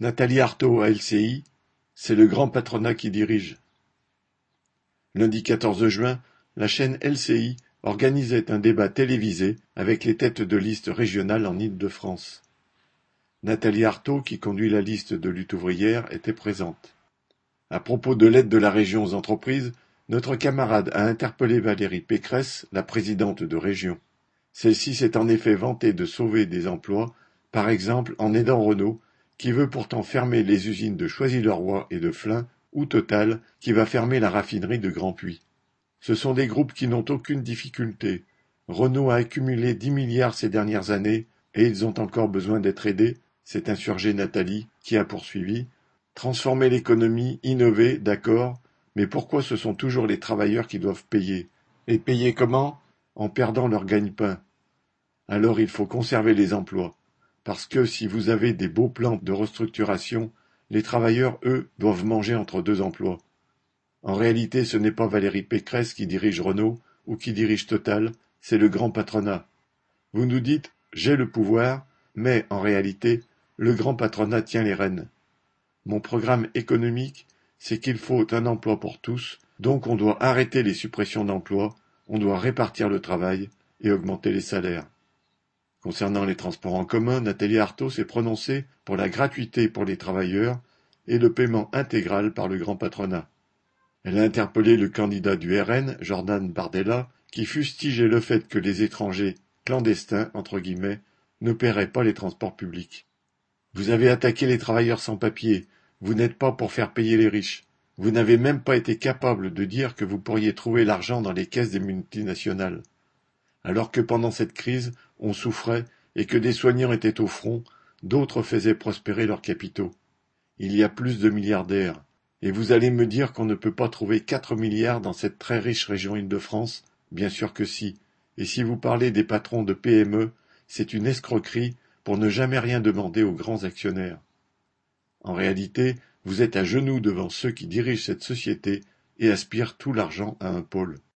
Nathalie Arthaud à LCI, c'est le grand patronat qui dirige. Lundi 14 juin, la chaîne LCI organisait un débat télévisé avec les têtes de liste régionales en Île-de-France. Nathalie Arthaud, qui conduit la liste de lutte ouvrière, était présente. À propos de l'aide de la région aux entreprises, notre camarade a interpellé Valérie Pécresse, la présidente de région. Celle-ci s'est en effet vantée de sauver des emplois, par exemple en aidant Renault, qui veut pourtant fermer les usines de Choisy-le-Roi et de Flins, ou Total, qui va fermer la raffinerie de Grand Puy. Ce sont des groupes qui n'ont aucune difficulté. Renault a accumulé dix milliards ces dernières années, et ils ont encore besoin d'être aidés, s'est insurgée Nathalie, qui a poursuivi. Transformer l'économie, innover, d'accord, mais pourquoi ce sont toujours les travailleurs qui doivent payer? Et payer comment? En perdant leur gagne-pain. Alors il faut conserver les emplois. Parce que si vous avez des beaux plans de restructuration, les travailleurs, eux, doivent manger entre deux emplois. En réalité, ce n'est pas Valérie Pécresse qui dirige Renault ou qui dirige Total, c'est le grand patronat. Vous nous dites j'ai le pouvoir, mais en réalité, le grand patronat tient les rênes. Mon programme économique, c'est qu'il faut un emploi pour tous, donc on doit arrêter les suppressions d'emplois, on doit répartir le travail et augmenter les salaires. Concernant les transports en commun, Nathalie Arthaud s'est prononcée pour la gratuité pour les travailleurs et le paiement intégral par le grand patronat. Elle a interpellé le candidat du RN, Jordan Bardella, qui fustigeait le fait que les étrangers clandestins, entre guillemets, ne paieraient pas les transports publics. Vous avez attaqué les travailleurs sans papier, vous n'êtes pas pour faire payer les riches. Vous n'avez même pas été capable de dire que vous pourriez trouver l'argent dans les caisses des multinationales. Alors que pendant cette crise, on souffrait et que des soignants étaient au front, d'autres faisaient prospérer leurs capitaux. Il y a plus de milliardaires. Et vous allez me dire qu'on ne peut pas trouver quatre milliards dans cette très riche région Île-de-France? Bien sûr que si. Et si vous parlez des patrons de PME, c'est une escroquerie pour ne jamais rien demander aux grands actionnaires. En réalité, vous êtes à genoux devant ceux qui dirigent cette société et aspirent tout l'argent à un pôle.